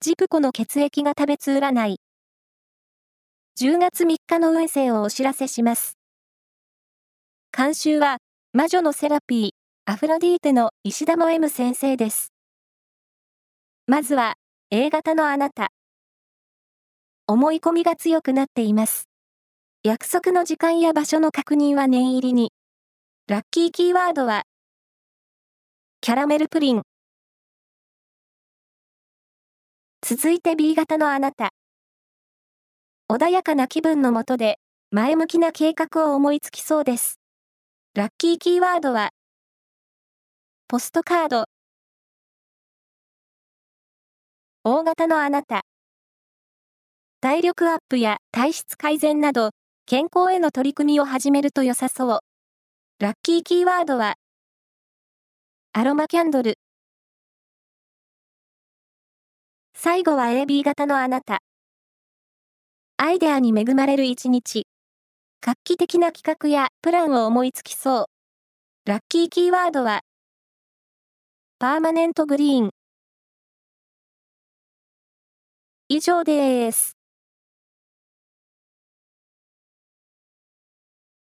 ジプコの血液が食べつ占い。10月3日の運勢をお知らせします。監修は、魔女のセラピー、アフロディーテの石田も M 先生です。まずは、A 型のあなた。思い込みが強くなっています。約束の時間や場所の確認は念入りに。ラッキーキーワードは、キャラメルプリン。続いて B 型のあなた。穏やかな気分のもとで、前向きな計画を思いつきそうです。ラッキーキーワードは、ポストカード。大型のあなた。体力アップや体質改善など、健康への取り組みを始めると良さそう。ラッキーキーワードは、アロマキャンドル。最後は AB 型のあなた。アイデアに恵まれる一日。画期的な企画やプランを思いつきそう。ラッキーキーワードは、パーマネントグリーン。以上です。